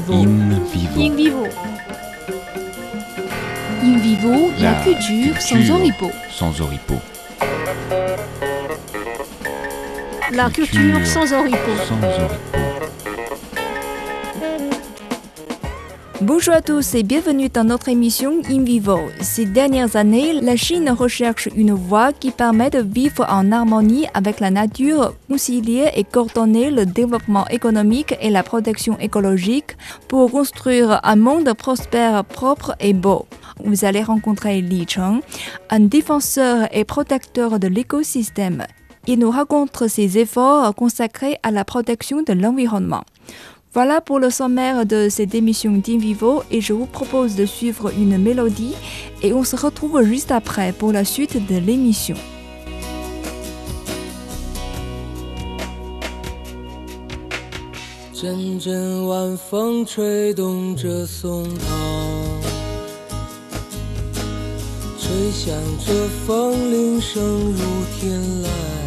vivo. In vivo. In vivo. In vivo, la, La culture sans culture. oripeau. Sans oripeau. La culture sans oripeau. Sans oripeau. Bonjour à tous et bienvenue dans notre émission In Vivo. Ces dernières années, la Chine recherche une voie qui permet de vivre en harmonie avec la nature, concilier et coordonner le développement économique et la protection écologique pour construire un monde prospère, propre et beau. Vous allez rencontrer Li Cheng, un défenseur et protecteur de l'écosystème. Il nous raconte ses efforts consacrés à la protection de l'environnement. Voilà pour le sommaire de cette émission d'Invivo et je vous propose de suivre une mélodie et on se retrouve juste après pour la suite de l'émission. 阵阵晚风吹动着松涛，吹响着风铃声如天籁。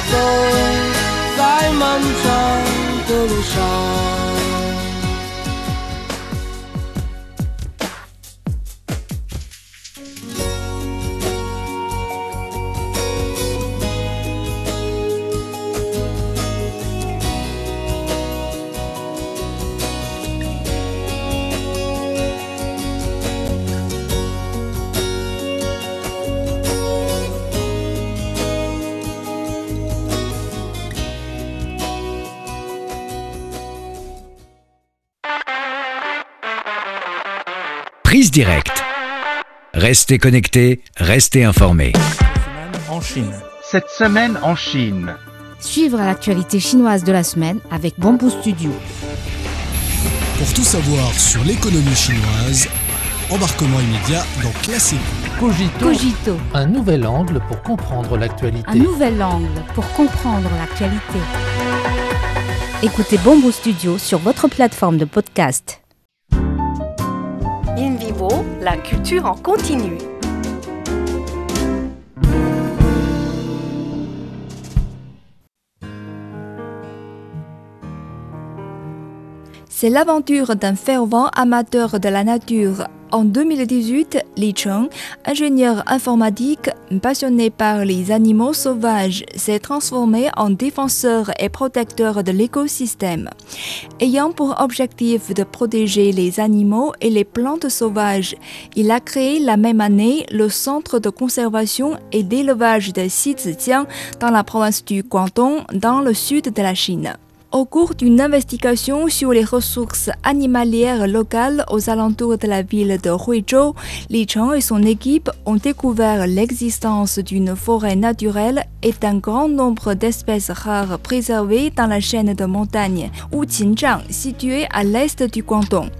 走在漫长的路上。Restez connectés, restez informés. en Chine. Cette semaine en Chine. Suivre l'actualité chinoise de la semaine avec Bamboo Studio. Pour tout savoir sur l'économie chinoise, Embarquement immédiat dans Classico. Cogito, Cogito, un nouvel angle pour comprendre l'actualité. un nouvel angle pour comprendre l'actualité. Écoutez Bombo Studio sur votre plateforme de podcast. La culture en continu. C'est l'aventure d'un fervent amateur de la nature. En 2018, Li Cheng, ingénieur informatique passionné par les animaux sauvages, s'est transformé en défenseur et protecteur de l'écosystème. Ayant pour objectif de protéger les animaux et les plantes sauvages, il a créé la même année le Centre de conservation et d'élevage de Xizijiang dans la province du Guangdong, dans le sud de la Chine. Au cours d'une investigation sur les ressources animalières locales aux alentours de la ville de Huizhou, Li Cheng et son équipe ont découvert l'existence d'une forêt naturelle et d'un grand nombre d'espèces rares préservées dans la chaîne de montagnes Wuqinzhang, située à l'est du Guangdong.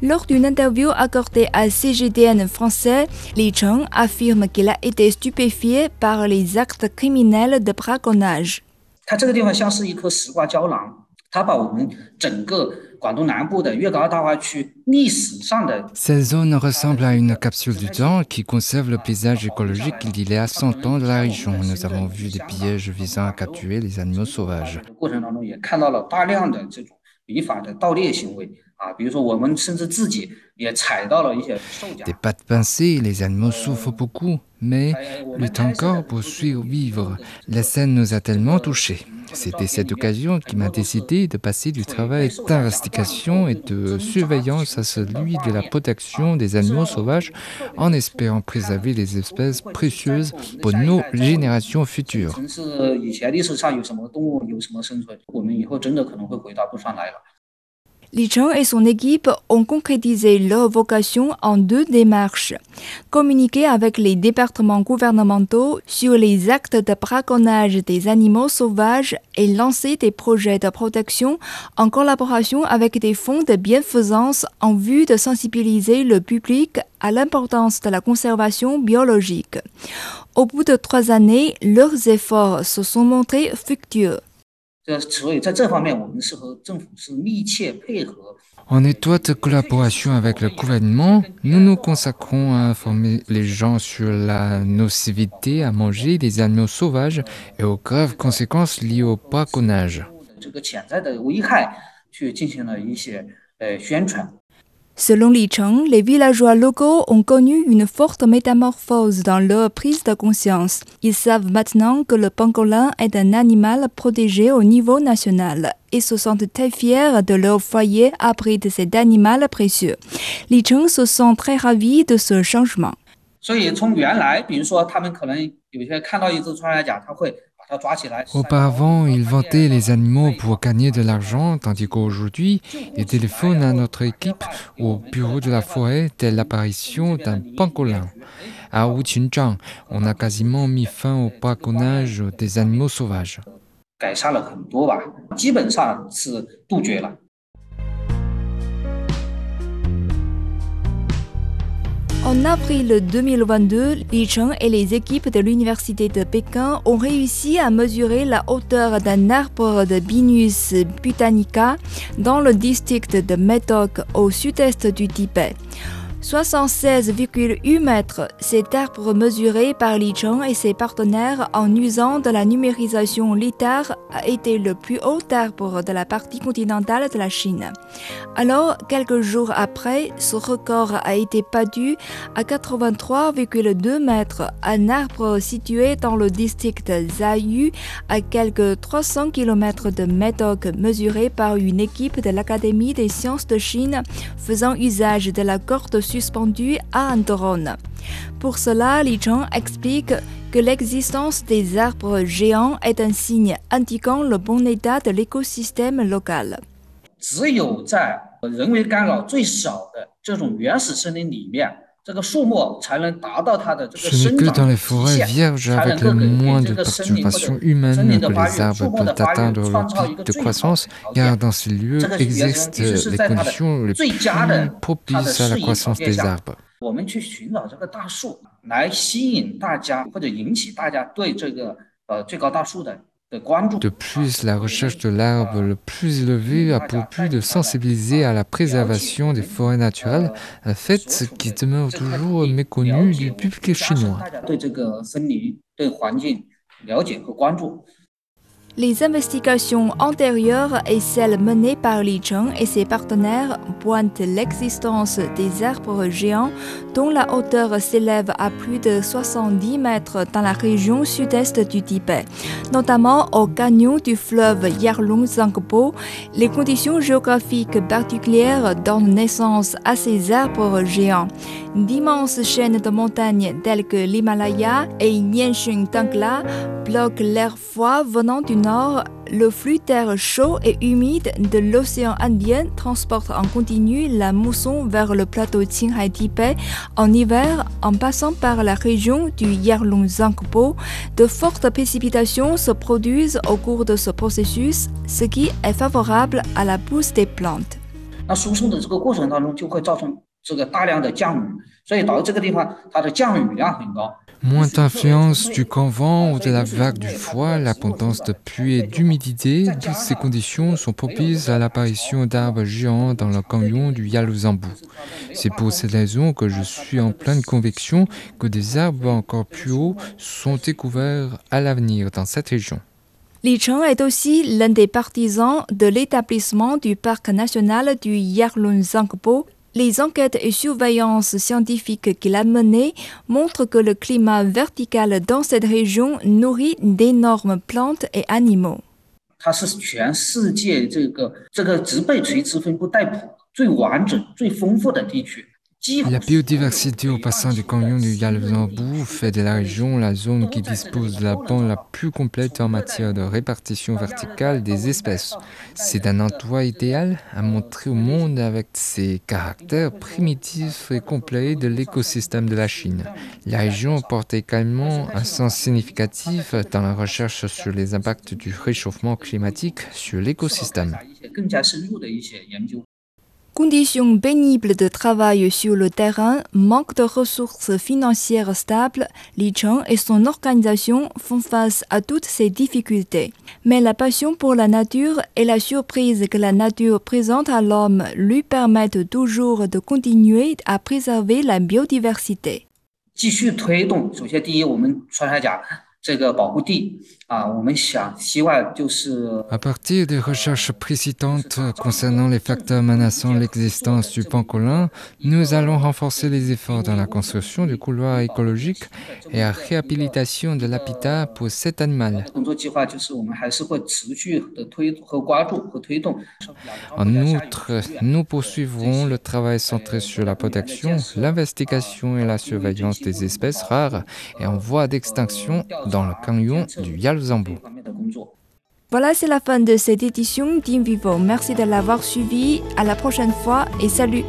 Lors d'une interview accordée à CGDN français, Li Cheng affirme qu'il a été stupéfié par les actes criminels de braconnage. 它这个地方像是一棵石瓜胶囊，它把我们整个广东南部的粤港澳大湾区历史上的 Cette zone ressemble à une capsule du temps qui conserve le paysage écologique d'il y a 100 ans de la région. Nous avons vu des pièges visant à capturer les animaux sauvages. 过程当中，也看到了大量的这种违法的盗猎行为啊，比如说我们甚至自己也踩到了一些兽夹 Des。pattes pincées, les animaux souffrent beaucoup, mais luttent encore pour survivre. La scène nous a tellement touchés. C'était cette occasion qui m'a décidé de passer du travail d'investigation et de surveillance à celui de la protection des animaux sauvages en espérant préserver les espèces précieuses pour nos générations futures. Li Cheng et son équipe ont concrétisé leur vocation en deux démarches. Communiquer avec les départements gouvernementaux sur les actes de braconnage des animaux sauvages et lancer des projets de protection en collaboration avec des fonds de bienfaisance en vue de sensibiliser le public à l'importance de la conservation biologique. Au bout de trois années, leurs efforts se sont montrés fructueux. 这所以在这方面，我们是和政府是密切配合。 En étroite collaboration avec le gouvernement, nous nous consacrons à informer les gens sur la nocivité à manger des animaux sauvages et aux graves conséquences liées au braconnage. Selon Li Cheng, les villageois locaux ont connu une forte métamorphose dans leur prise de conscience. Ils savent maintenant que le pangolin est un animal protégé au niveau national et se sentent très fiers de leur foyer abrite cet animal précieux. Li Cheng se sent très ravi de ce changement. 所以从原来，比如说他们可能有些看到一只穿山甲，他会把它抓起来。 Auparavant, ils vendaient les animaux pour gagner de l'argent, tandis qu'aujourd'hui, ils téléphonent à notre équipe au bureau de la forêt dès l'apparition d'un pangolin. À Wuqinzhang, on a quasiment mis fin au braconnage des animaux sauvages. En avril 2022, Li Cheng et les équipes de l'université de Pékin ont réussi à mesurer la hauteur d'un arbre de Binus butanica dans le district de Metok au sud-est du Tibet. 76,8 mètres, cet arbre mesuré par Li Cheng et ses partenaires en usant de la numérisation LITAR a été le plus haut arbre de la partie continentale de la Chine. Alors, quelques jours après, ce record a été battu à 83,2 mètres, un arbre situé dans le district Zayu à quelques 300 km de Médoc mesuré par une équipe de l'Académie des sciences de Chine faisant usage de la corde suspendue à un drone. Pour cela, Li Cheng explique que l'existence des arbres géants est un signe indiquant le bon état de l'écosystème local. 只 ce n'est que dans les forêts vierges avec le moins de perturbations humaines que les arbres peuvent atteindre leur pic de croissance, car dans ces lieux existent les conditions les plus propices à la croissance des arbres. De plus, la recherche de l'arbre le plus élevé a pour but de sensibiliser à la préservation des forêts naturelles, un fait qui demeure toujours méconnu du public chinois. Les investigations antérieures et celles menées par Li Cheng et ses partenaires pointent l'existence des arbres géants dont la hauteur s'élève à plus de 70 mètres dans la région sud-est du Tibet, notamment au canyon du fleuve Yarlung Zangpo. Les conditions géographiques particulières donnent naissance à ces arbres géants. D'immenses chaînes de montagnes telles que l'Himalaya et Yenshun Tangla bloquent l'air froid venant du nord, le flux d'air chaud et humide de l'océan Indien transporte en continu la mousson vers le plateau Qinghai-Tibet en hiver en passant par la région du Yarlung-Zangpo. De fortes précipitations se produisent au cours de ce processus, ce qui est favorable à la pousse des plantes. Moins d'influence du vent ou de la vague du froid, l'abondance de pluie et d'humidité, toutes ces conditions sont propices à l'apparition d'arbres géants dans le canyon du Yaluzambu. C'est pour cette raison que je suis en pleine conviction que des arbres encore plus hauts sont découverts à l'avenir dans cette région. Li Cheng est aussi l'un des partisans de l'établissement du parc national du Yarlung-Zangpo les enquêtes et surveillances scientifiques qu'il a menées montrent que le climat vertical dans cette région nourrit d'énormes plantes et animaux. La biodiversité au bassin du canyon du Yalzambou fait de la région la zone qui dispose de la bande la plus complète en matière de répartition verticale des espèces. C'est un endroit idéal à montrer au monde avec ses caractères primitifs et complets de l'écosystème de la Chine. La région porte également un sens significatif dans la recherche sur les impacts du réchauffement climatique sur l'écosystème. Conditions pénibles de travail sur le terrain, manque de ressources financières stables, Li Cheng et son organisation font face à toutes ces difficultés. Mais la passion pour la nature et la surprise que la nature présente à l'homme lui permettent toujours de continuer à préserver la biodiversité. À partir des recherches précédentes concernant les facteurs menaçant l'existence du pangolin, nous allons renforcer les efforts dans la construction du couloir écologique et la réhabilitation de l'habitat pour cet animal. En outre, nous poursuivrons le travail centré sur la protection, l'investigation et la surveillance des espèces rares et en voie d'extinction le canyon du Yalzambu. Voilà, c'est la fin de cette édition d'InVivo. Merci de l'avoir suivi. À la prochaine fois et salut.